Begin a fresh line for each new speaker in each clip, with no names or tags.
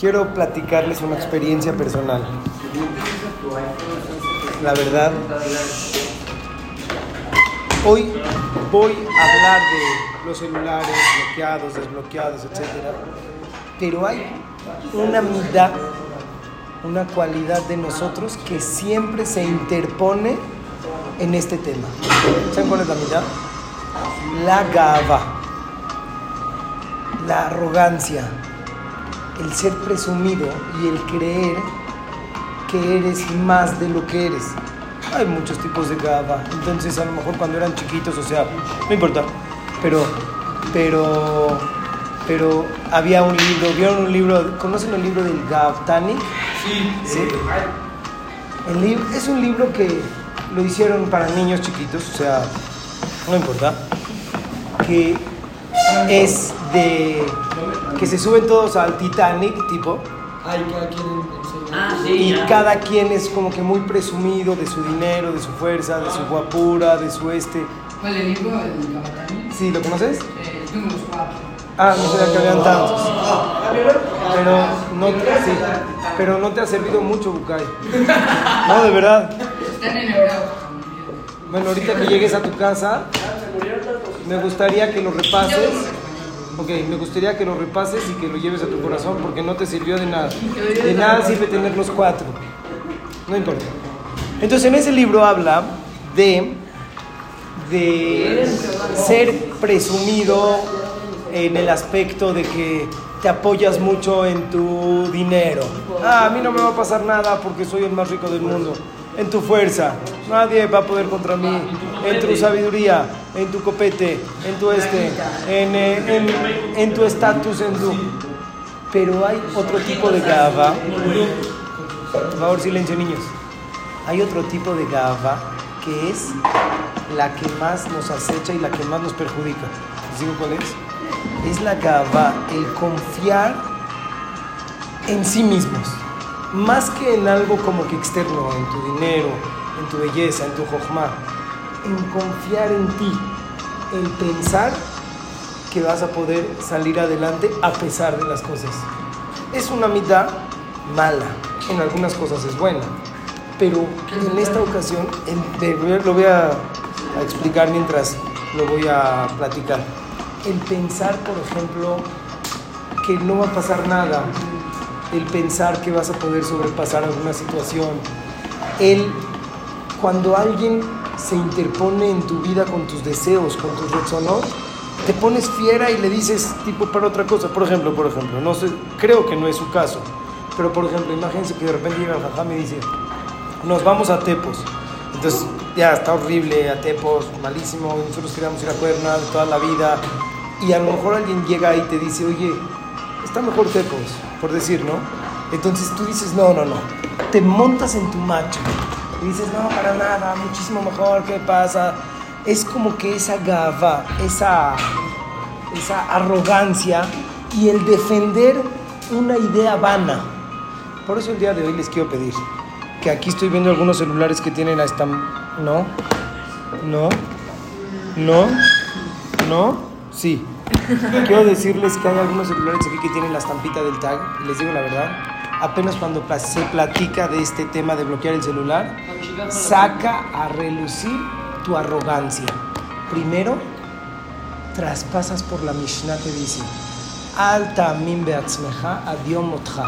quiero platicarles una experiencia personal. La verdad, hoy voy a hablar de los celulares bloqueados, desbloqueados, etc. Pero hay una mitad, una cualidad de nosotros que siempre se interpone en este tema. ¿Saben cuál es la mitad? La gava, la arrogancia, el ser presumido y el creer que eres más de lo que eres. Hay muchos tipos de gava, entonces a lo mejor cuando eran chiquitos, o sea, no importa, pero, pero, pero había un libro, vieron un libro, ¿conocen el libro del Gavtani?
Sí,
Sí.
eh,
El libro, es un libro que lo hicieron para niños chiquitos, o sea, no importa, que es de que se suben todos al Titanic, tipo.
Ah, sí.
y
ya.
cada quien es como que muy presumido de su dinero, de su fuerza, de su guapura, de su este.
¿Cuál el libro? ¿El Gabatani?
¿Sí, lo conoces?
Eh, números 4.
Ah, no sabía que habían tantos. Pero no, sí, pero no te ha servido mucho, Bukai. No, de verdad.
Están en.
Bueno, ahorita que llegues a tu casa, me gustaría que lo repases. Ok, me gustaría que lo repases y que lo lleves a tu corazón porque no te sirvió de nada. De nada sirve tener los cuatro. No importa. Entonces, en ese libro habla de, de ser presumido en el aspecto de que te apoyas mucho en tu dinero. Ah, a mí no me va a pasar nada porque soy el más rico del mundo. En tu fuerza, nadie va a poder contra mí. En tu sabiduría, en tu copete, en tu este, en, eh, en, en tu estatus, en tu... Pero hay otro tipo de gava. Por favor, silencio, niños. Hay otro tipo de gava que es la que más nos acecha y la que más nos perjudica. ¿Les digo cuál es? Es la gava, el confiar en sí mismos. Más que en algo como que externo, en tu dinero, en tu belleza, en tu jochma. En confiar en ti. En pensar que vas a poder salir adelante a pesar de las cosas. Es una mitad mala. En algunas cosas es buena. Pero en esta ocasión, lo voy a, a explicar mientras lo voy a platicar. El pensar, por ejemplo, que no va a pasar nada. El pensar que vas a poder sobrepasar alguna situación. El cuando alguien se interpone en tu vida con tus deseos, con tus rezonot, te pones fiera y le dices tipo para otra cosa. Por ejemplo, por ejemplo, no sé, creo que no es su caso, pero por ejemplo, imagínense que de repente llega el jajam y dice, nos vamos a Tepos. Entonces, ya está horrible, a Tepos, malísimo, nosotros queríamos ir a Cuerna de toda la vida. Y a lo mejor alguien llega y te dice, oye, está mejor Tepos, por decir, ¿no? Entonces tú dices, no, no, no. Te montas en tu macho y dices, no, para nada, muchísimo mejor, ¿qué pasa? Es como que esa gava, esa, esa arrogancia y el defender una idea vana. Por eso el día de hoy les quiero pedir que aquí estoy viendo algunos celulares que tienen esta... No, no, no, no, sí. Quiero decirles que hay algunos celulares aquí que tienen la estampita del tag y les digo la verdad, apenas cuando se platica de este tema de bloquear el celular, saca a relucir tu arrogancia. Primero, traspasas por la Mishnah que dice, Alta min beatzmeja adiom otja.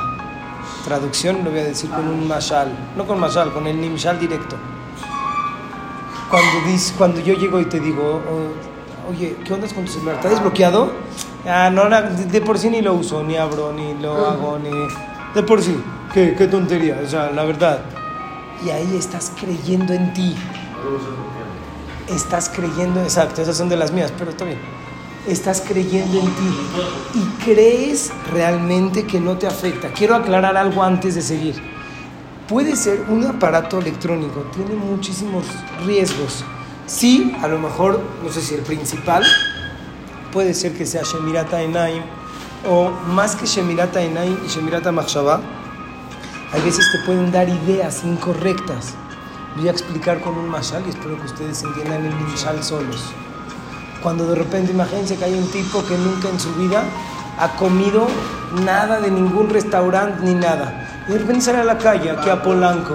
Traducción lo voy a decir con un mashal, no con mashal, con el nimshal directo. Cuando, dice, cuando yo llego y te digo, "Oh, oye, ¿qué onda con tu celular? ¿Está desbloqueado? Ah, no, de de por sí ni lo uso, ni abro, ni lo hago, ni... De por sí, qué, qué tontería, o sea, la verdad. Y ahí estás creyendo en ti. Estás creyendo, exacto, esas son de las mías, pero está bien. Estás creyendo en ti y crees realmente que no te afecta. Quiero aclarar algo antes de seguir. Puede ser un aparato electrónico, tiene muchísimos riesgos. Sí, a lo mejor, no sé si el principal, puede ser que sea Shemirata Enaim, o más que Shemirata Enaim y Shemirata Machshavah, hay veces te pueden dar ideas incorrectas. Voy a explicar con un mashal y espero que ustedes entiendan el mashal solos. Cuando de repente imagínense que hay un tipo que nunca en su vida ha comido nada de ningún restaurante ni nada. Y de repente sale a la calle, aquí a Polanco,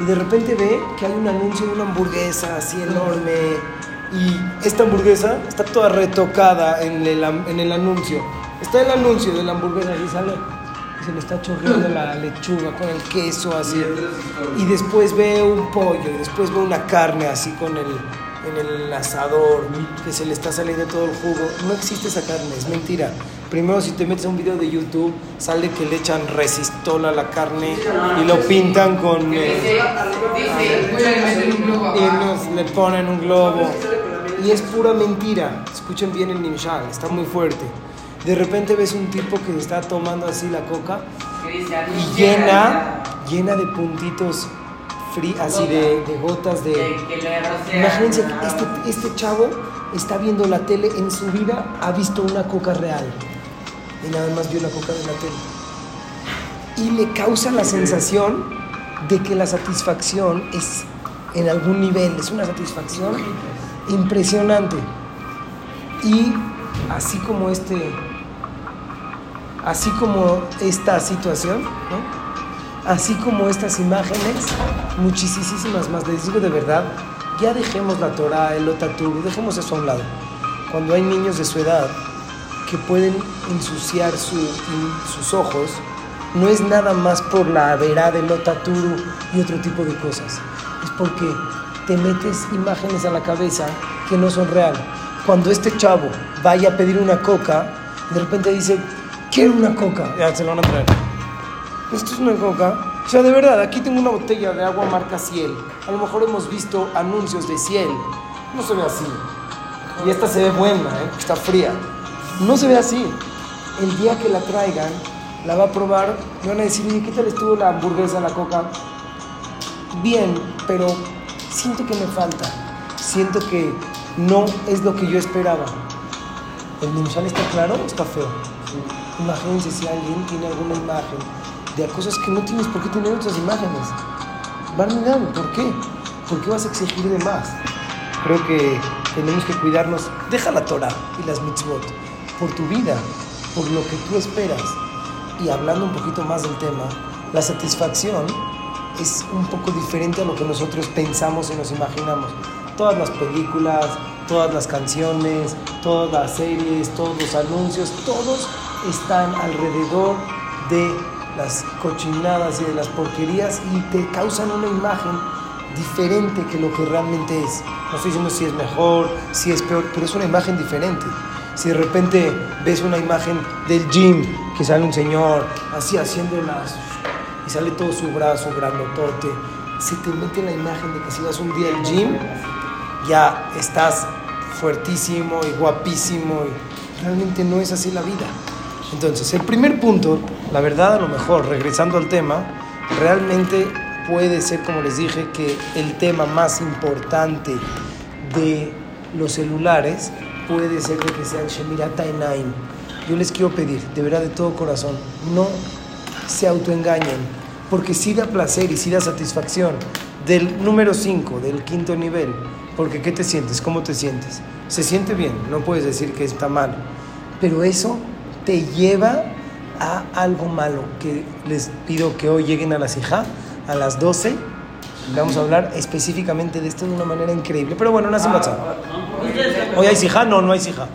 y de repente ve que hay un anuncio de una hamburguesa así enorme. Y esta hamburguesa está toda retocada en el, en el anuncio. Está el anuncio de la hamburguesa y sale. Se le está chorreando la lechuga con el queso así. Y después ve un pollo, y después ve una carne así con el, en el asador, que se le está saliendo todo el jugo. No existe esa carne, es mentira. Primero, si te metes a un video de YouTube, sale que le echan resistol a la carne y lo pintan con. eh, y nos le ponen un globo. Y es pura mentira. Escuchen bien el nimshal, está muy fuerte. De repente ves un tipo que está tomando así la coca y llena, llena de puntitos así de, de gotas de... Imagínense, este, este chavo está viendo la tele, en su vida ha visto una coca real. Y nada más vio la coca de la tele. Y le causa la sensación de que la satisfacción es en algún nivel, es una satisfacción impresionante. Y así como este, así como esta situación, así como estas imágenes, muchísimas más. Les digo de verdad, ya dejemos la Torah, el Otaturu, dejemos eso a un lado. Cuando hay niños de su edad que pueden ensuciar su- sus ojos, no es nada más por la verá del Otaturu y otro tipo de cosas. Es porque te metes imágenes a la cabeza que no son real. Cuando este chavo vaya a pedir una coca, de repente dice, quiero una coca, ya se lo van a traer. Esto es una coca. O sea, de verdad, aquí tengo una botella de agua marca Ciel. A lo mejor hemos visto anuncios de Ciel. No se ve así. Y esta se ve buena, ¿eh? está fría. No se ve así. El día que la traigan, la va a probar, me van a decir, "Oye, ¿qué tal estuvo la hamburguesa, la coca? Bien, pero siento que me falta. Siento que no es lo que yo esperaba. ¿El Nimshal está claro o está feo? Imagínense si alguien tiene alguna imagen de cosas que no tienes por qué tener otras imágenes. Barminan, ¿por qué? ¿Por qué vas a exigir de más? Creo que tenemos que cuidarnos. Deja la Torah y las mitzvot por tu vida, por lo que tú esperas. Y hablando un poquito más del tema, la satisfacción es un poco diferente a lo que nosotros pensamos y nos imaginamos. Todas las películas, todas las canciones, todas las series, todos los anuncios, todos están alrededor de las cochinadas y de las porquerías y te causan una imagen diferente que lo que realmente es. No estoy diciendo si es mejor, si es peor, pero es una imagen diferente. Si de repente ves una imagen del gym, que sale un señor así haciendo las... y sale todo su brazo grandotote, se te mete la imagen de que si vas un día al gym, ya estás fuertísimo y guapísimo y realmente no es así la vida. Entonces, el primer punto, la verdad a lo mejor, regresando al tema, realmente puede ser, como les dije, que el tema más importante de los celulares puede ser de que sean Shemirata Enaim. Yo les quiero pedir, de verdad, de todo corazón, no se autoengañen, porque sí da placer y sí da satisfacción del número 5, del quinto nivel, porque ¿qué te sientes? ¿Cómo te sientes? Se siente bien, no puedes decir que está mal, pero eso te lleva a algo malo, que les pido que hoy lleguen a la Sijá a las 12, vamos a hablar específicamente de esto de una manera increíble, pero bueno, no hace WhatsApp. ¿Hoy hay Sijá? No, no hay Sijá.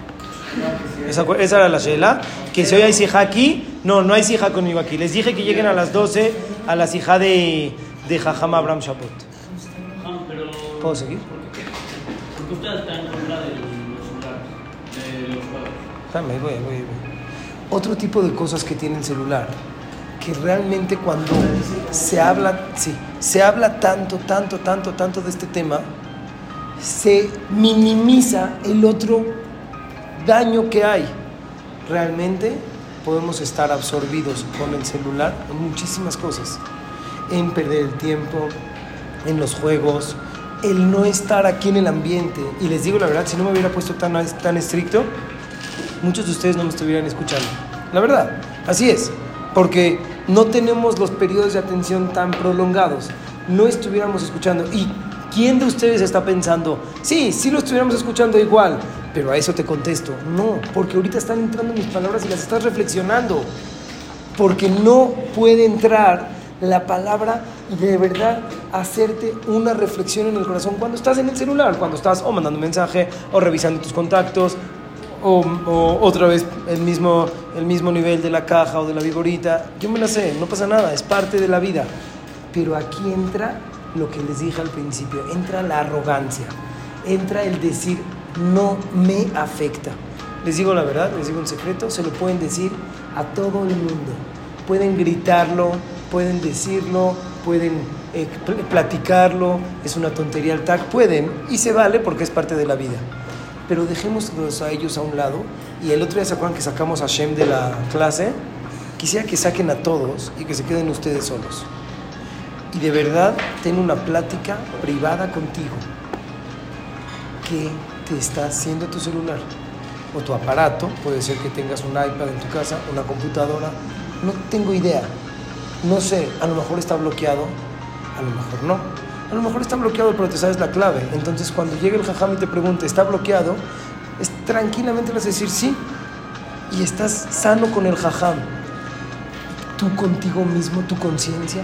Esa, esa era la Shela. Que si hoy hay Sijá aquí, no, no hay Sijá conmigo aquí. Les dije que lleguen a las 12 a la Sijá de, de Jajam Abraham Shapot. ¿Puedo seguir?
Porque usted está en contra de los celulares, de los juegos.
Déjame, voy, voy, voy. Otro tipo de cosas que tiene el celular, que realmente cuando se habla, sí, se habla tanto, tanto, tanto, tanto de este tema, se minimiza el otro daño que hay. Realmente podemos estar absorbidos con el celular en muchísimas cosas, en perder el tiempo, en los juegos, el no estar aquí en el ambiente. Y les digo la verdad, si no me hubiera puesto tan, tan estricto, muchos de ustedes no me estuvieran escuchando. La verdad, así es, porque no tenemos los periodos de atención tan prolongados, no estuviéramos escuchando. ¿Y quién de ustedes está pensando, sí, sí lo estuviéramos escuchando igual, Pero a eso te contesto, no, porque ahorita están entrando mis palabras y las estás reflexionando. Porque no puede entrar la palabra y de verdad hacerte una reflexión en el corazón cuando estás en el celular, cuando estás o mandando un mensaje o revisando tus contactos o, o otra vez el mismo, el mismo nivel de la caja o de la vigorita. Yo me la sé, no pasa nada, es parte de la vida. Pero aquí entra lo que les dije al principio, entra la arrogancia, entra el decir no me afecta. Les digo la verdad, les digo un secreto, se lo pueden decir a todo el mundo. Pueden gritarlo, pueden decirlo, pueden eh, pl- platicarlo, es una tontería el tag, pueden y se vale porque es parte de la vida. Pero dejémoslos a ellos a un lado. Y el otro día se acuerdan que sacamos a Shem de la clase. Quisiera que saquen a todos y que se queden ustedes solos. Y de verdad, ten una plática privada contigo. ¿Qué te está haciendo tu celular? O tu aparato, puede ser que tengas un iPad en tu casa, una computadora. No tengo idea. No sé, a lo mejor está bloqueado, a lo mejor no. A lo mejor está bloqueado, pero te sabes la clave. Entonces, cuando llegue el jajam y te pregunte, ¿está bloqueado? Es, tranquilamente vas a decir sí. Y estás sano con el jajam. Tú contigo mismo, tu conciencia,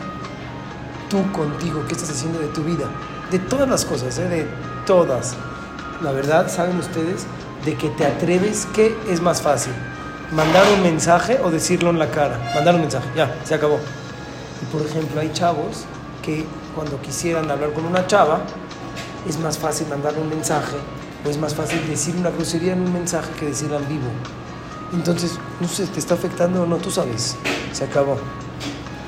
tú contigo, ¿qué estás haciendo de tu vida? De todas las cosas, ¿eh? de todas. La verdad, ¿saben ustedes? De que te atreves, ¿qué es más fácil? ¿Mandar un mensaje o decirlo en la cara? Mandar un mensaje, ya, se acabó. Y por ejemplo, hay chavos que cuando quisieran hablar con una chava, es más fácil mandar un mensaje o es más fácil decir una grosería en un mensaje que decirla en vivo. Entonces, no sé, ¿te está afectando o no? Tú sabes, se acabó.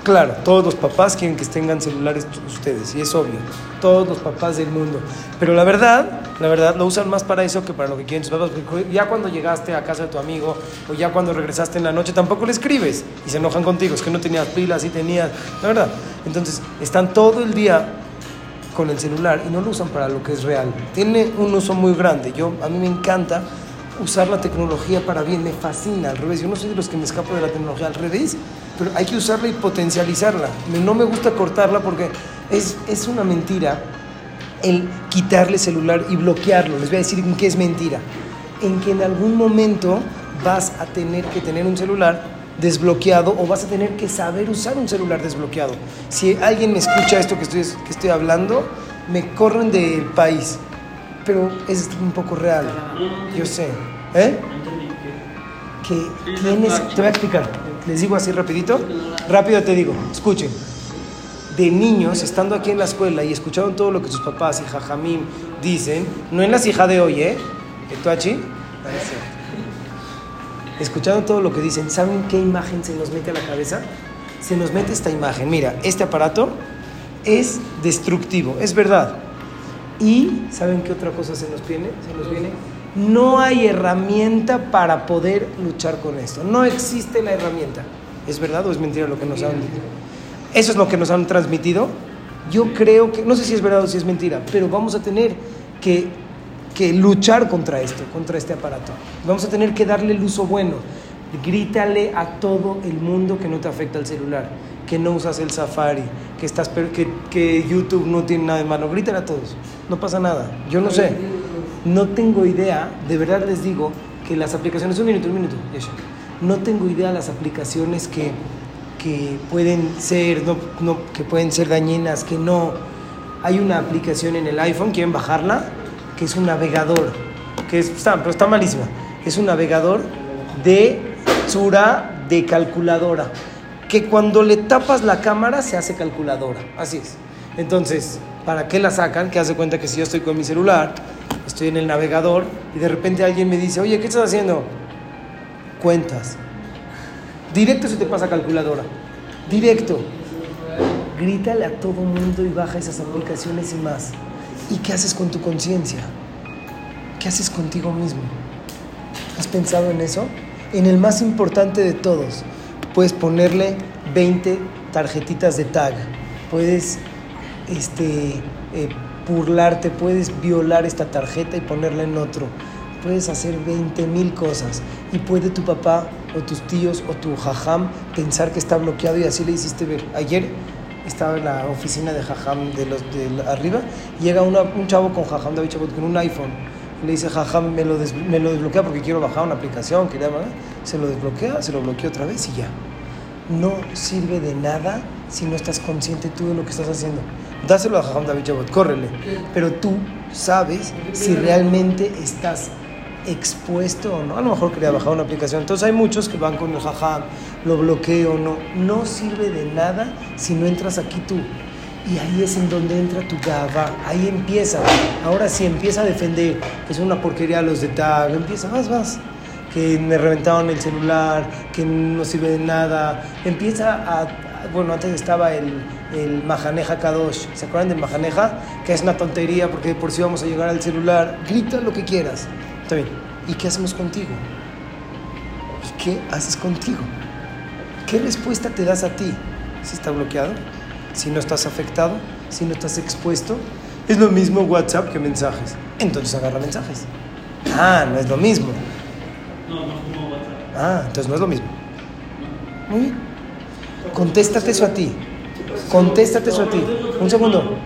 Claro, todos los papás quieren que tengan celulares ustedes, y es obvio, todos los papás del mundo. Pero la verdad, la verdad, lo usan más para eso que para lo que quieren sus papás. Ya cuando llegaste a casa de tu amigo o ya cuando regresaste en la noche, tampoco le escribes y se enojan contigo. Es que no tenías pilas y tenías, la verdad. Entonces, están todo el día con el celular y no lo usan para lo que es real. Tiene un uso muy grande. Yo, a mí me encanta usar la tecnología para bien, me fascina, al revés. Yo no soy de los que me escapo de la tecnología, al revés, pero hay que usarla y potencializarla. No me gusta cortarla porque es, es una mentira el quitarle celular y bloquearlo. Les voy a decir en qué es mentira. En que en algún momento vas a tener que tener un celular desbloqueado o vas a tener que saber usar un celular desbloqueado. Si alguien me escucha esto que estoy, que estoy hablando, me corren del país. Pero es un poco real. Yo sé. ¿Eh? Que tienes, te voy a explicar, les digo así rapidito, rápido te digo, escuchen, de niños, estando aquí en la escuela y escucharon todo lo que sus papás y jajamim dicen, no en las hijas de hoy, ¿eh? ¿Tú achi? Escucharon todo lo que dicen, ¿saben qué imagen se nos mete a la cabeza? Se nos mete esta imagen, mira, este aparato es destructivo, es verdad. Y ¿saben qué otra cosa se nos viene? Se nos viene no hay herramienta para poder luchar con esto. No existe la herramienta. ¿Es verdad o es mentira lo que nos han Eso es lo que nos han transmitido. Yo creo que, no sé si es verdad o si es mentira, pero vamos a tener que, que luchar contra esto, contra este aparato. Vamos a tener que darle el uso bueno. Grítale a todo el mundo que no te afecta el celular, que no usas el Safari, que, estás, que, que YouTube no tiene nada de malo. Grítale a todos. No pasa nada. Yo no sé. No tengo idea, de verdad les digo, que las aplicaciones, un minuto, un minuto, Yesha. no tengo idea las aplicaciones que, que pueden ser, no, no, que pueden ser dañinas, que no. Hay una aplicación en el iPhone, quieren bajarla, que es un navegador, que es, está, pero está malísima. Es un navegador de sura de calculadora, que cuando le tapas la cámara se hace calculadora, así es. Entonces, ¿para qué la sacan? Que hace cuenta que si yo estoy con mi celular, estoy en el navegador y de repente alguien me dice, oye, ¿qué estás haciendo? Cuentas. Directo se te pasa calculadora. Directo. Grítale a todo mundo y baja esas aplicaciones y más. ¿Y qué haces con tu conciencia? ¿Qué haces contigo mismo? ¿Has pensado en eso? En el más importante de todos, puedes ponerle 20 tarjetitas de tag. Puedes este, eh, burlarte, puedes violar esta tarjeta y ponerla en otro. Puedes hacer 20 mil cosas. Y puede tu papá o tus tíos o tu jajam pensar que está bloqueado y así le hiciste ver. Ayer estaba en la oficina de jajam de los de arriba, llega una- un chavo con jajam David Chabot con un iPhone. le dice, jaja, me lo, des- me lo desbloquea porque quiero bajar una aplicación, quería, se lo desbloquea, se lo bloquea otra vez y ya. No sirve de nada si no estás consciente tú de lo que estás haciendo. Dáselo a Jajam David Chabot, córrele. Pero tú sabes si realmente estás expuesto o no. A lo mejor quería bajar una aplicación. Entonces hay muchos que van con el Jajam, lo bloqueo o no. No sirve de nada si no entras aquí tú. Y ahí es en donde entra tu gaba. Ahí empieza. Ahora sí empieza a defender es una porquería los de tag. Empieza, vas, vas. Que me reventaron el celular, que no sirve de nada. Empieza a. Bueno, antes estaba el, el Mahaneja Kadosh. ¿Se acuerdan del Mahaneja? Que es una tontería porque por si vamos a llegar al celular. Grita lo que quieras. Está bien. ¿Y qué hacemos contigo? ¿Y qué haces contigo? ¿Qué respuesta te das a ti? Si está bloqueado, si no estás afectado, si no estás expuesto. Es lo mismo WhatsApp que mensajes. Entonces agarra mensajes. Ah, no es lo mismo.
No, no como WhatsApp.
Ah, entonces no es lo mismo. Muy bien. Contéstate eso a ti. Contéstate eso a ti. Un segundo.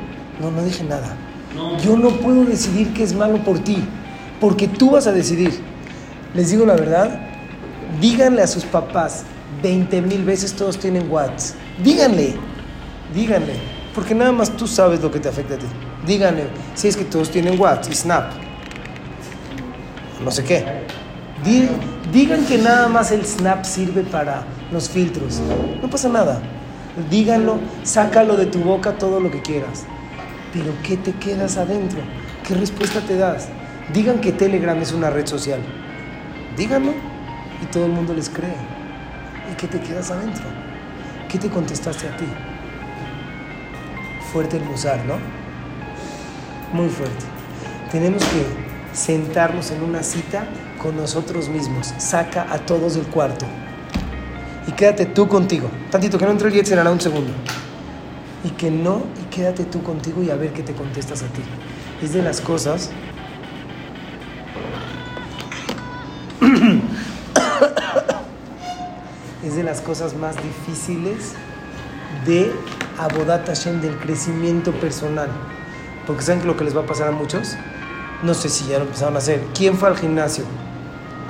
No, no dije nada. Yo no puedo decidir qué es malo por ti, porque tú vas a decidir. Les digo la verdad, díganle a sus papás 20 mil veces todos tienen WhatsApp. Díganle, díganle, porque nada más tú sabes lo que te afecta a ti. Díganle, si es que todos tienen WhatsApp y Snap, no sé qué. Di- digan que nada más el Snap sirve para los filtros. No pasa nada. Díganlo, sácalo de tu boca todo lo que quieras. Pero ¿qué te quedas adentro? ¿Qué respuesta te das? Digan que Telegram es una red social. Díganlo y todo el mundo les cree. ¿Y qué te quedas adentro? ¿Qué te contestaste a ti? Fuerte el ¿no? Muy fuerte. Tenemos que sentarnos en una cita con nosotros mismos. Saca a todos del cuarto. Y quédate tú contigo. Tantito, que no entre el Yetzer Hara un segundo. Y que no, y quédate tú contigo y a ver qué te contestas a ti. Es de las cosas. es de las cosas más difíciles de Abodat Hashem, del crecimiento personal. Porque ¿saben lo que les va a pasar a muchos? No sé si ya lo empezaron a hacer. ¿Quién fue al gimnasio?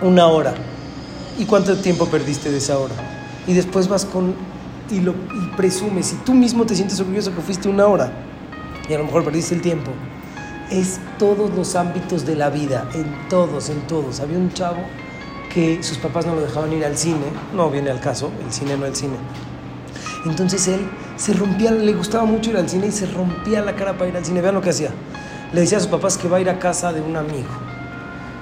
Una hora. ¿Y cuánto tiempo perdiste de esa hora? Y después vas con y, lo, y presumes, y tú mismo te sientes orgulloso que fuiste una hora, y a lo mejor perdiste el tiempo. Es todos los ámbitos de la vida, en todos, en todos. Había un chavo que sus papás no lo dejaban ir al cine, no viene al caso, el cine no el cine. Entonces él se rompía, le gustaba mucho ir al cine y se rompía la cara para ir al cine. Vean lo que hacía. Le decía a sus papás que va a ir a casa de un amigo.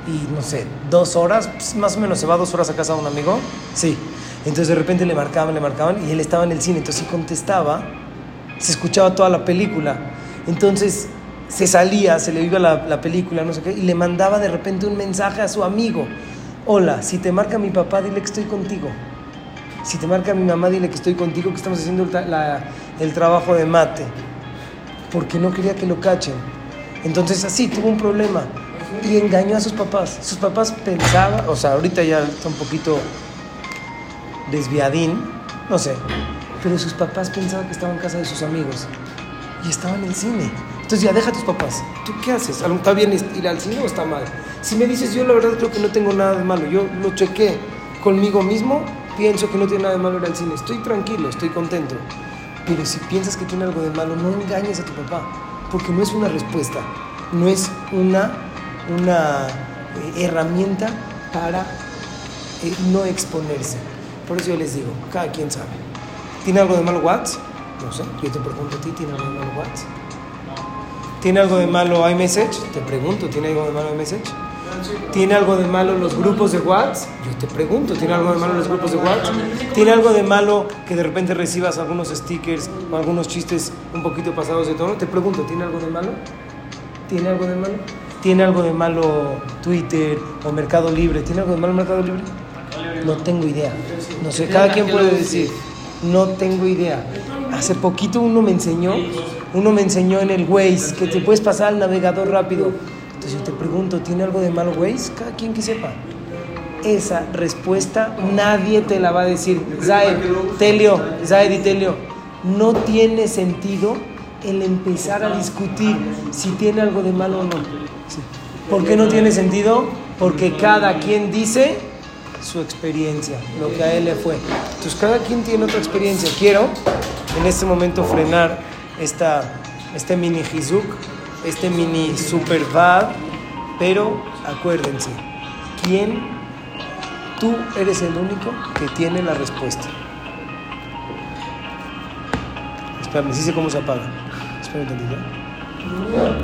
Y no sé, dos horas, pues, más o menos se va dos horas a casa de un amigo. Sí. Entonces de repente le marcaban, le marcaban y él estaba en el cine. Entonces si contestaba, se escuchaba toda la película. Entonces se salía, se le iba la, la película, no sé qué, y le mandaba de repente un mensaje a su amigo. Hola, si te marca mi papá, dile que estoy contigo. Si te marca mi mamá, dile que estoy contigo, que estamos haciendo el, el trabajo de mate. Porque no quería que lo cachen. Entonces así tuvo un problema y engañó a sus papás. Sus papás pensaban, o sea, ahorita ya está un poquito desviadín, no sé, pero sus papás pensaban que estaba en casa de sus amigos y estaba en el cine. Entonces ya deja a tus papás. ¿Tú qué haces? ¿Está bien ir al cine o está mal? Si me dices, yo la verdad creo que no tengo nada de malo, yo lo chequé conmigo mismo, pienso que no tiene nada de malo ir al cine, estoy tranquilo, estoy contento. Pero si piensas que tiene algo de malo, no engañes a tu papá, porque no es una respuesta, no es una, una eh, herramienta para eh, no exponerse. Por eso yo les digo, cada quien sabe. ¿Tiene algo de malo WhatsApp? No sé, yo te pregunto a ti, ¿tiene algo de malo WhatsApp? ¿Tiene algo de malo iMessage? Te pregunto, ¿tiene algo de malo iMessage? ¿Tiene algo de malo los grupos de WhatsApp? Yo te pregunto, ¿tiene algo de malo los grupos de WhatsApp? ¿Tiene algo de malo que de repente recibas algunos stickers o algunos chistes un poquito pasados de tono? Te pregunto, ¿tiene algo de malo? ¿Tiene algo de malo? ¿Tiene algo de malo Twitter o Mercado Libre? ¿Tiene algo de malo Mercado Libre? No tengo idea. No sé, cada quien puede decir. No tengo idea. Hace poquito uno me enseñó, uno me enseñó en el Waze que te puedes pasar al navegador rápido. Entonces yo te pregunto, ¿tiene algo de malo Waze? Cada quien que sepa. Esa respuesta nadie te la va a decir. Zaid, Telio, Zaid y Telio, no tiene sentido el empezar a discutir si tiene algo de malo o no. Sí. ¿Por qué no tiene sentido? Porque cada quien dice su experiencia, lo que a él le fue. Entonces cada quien tiene otra experiencia. Quiero en este momento frenar esta, este mini hizuk, este mini super bad, pero acuérdense, ¿quién? Tú eres el único que tiene la respuesta. Espérame, sí sé cómo se apaga. Espérame.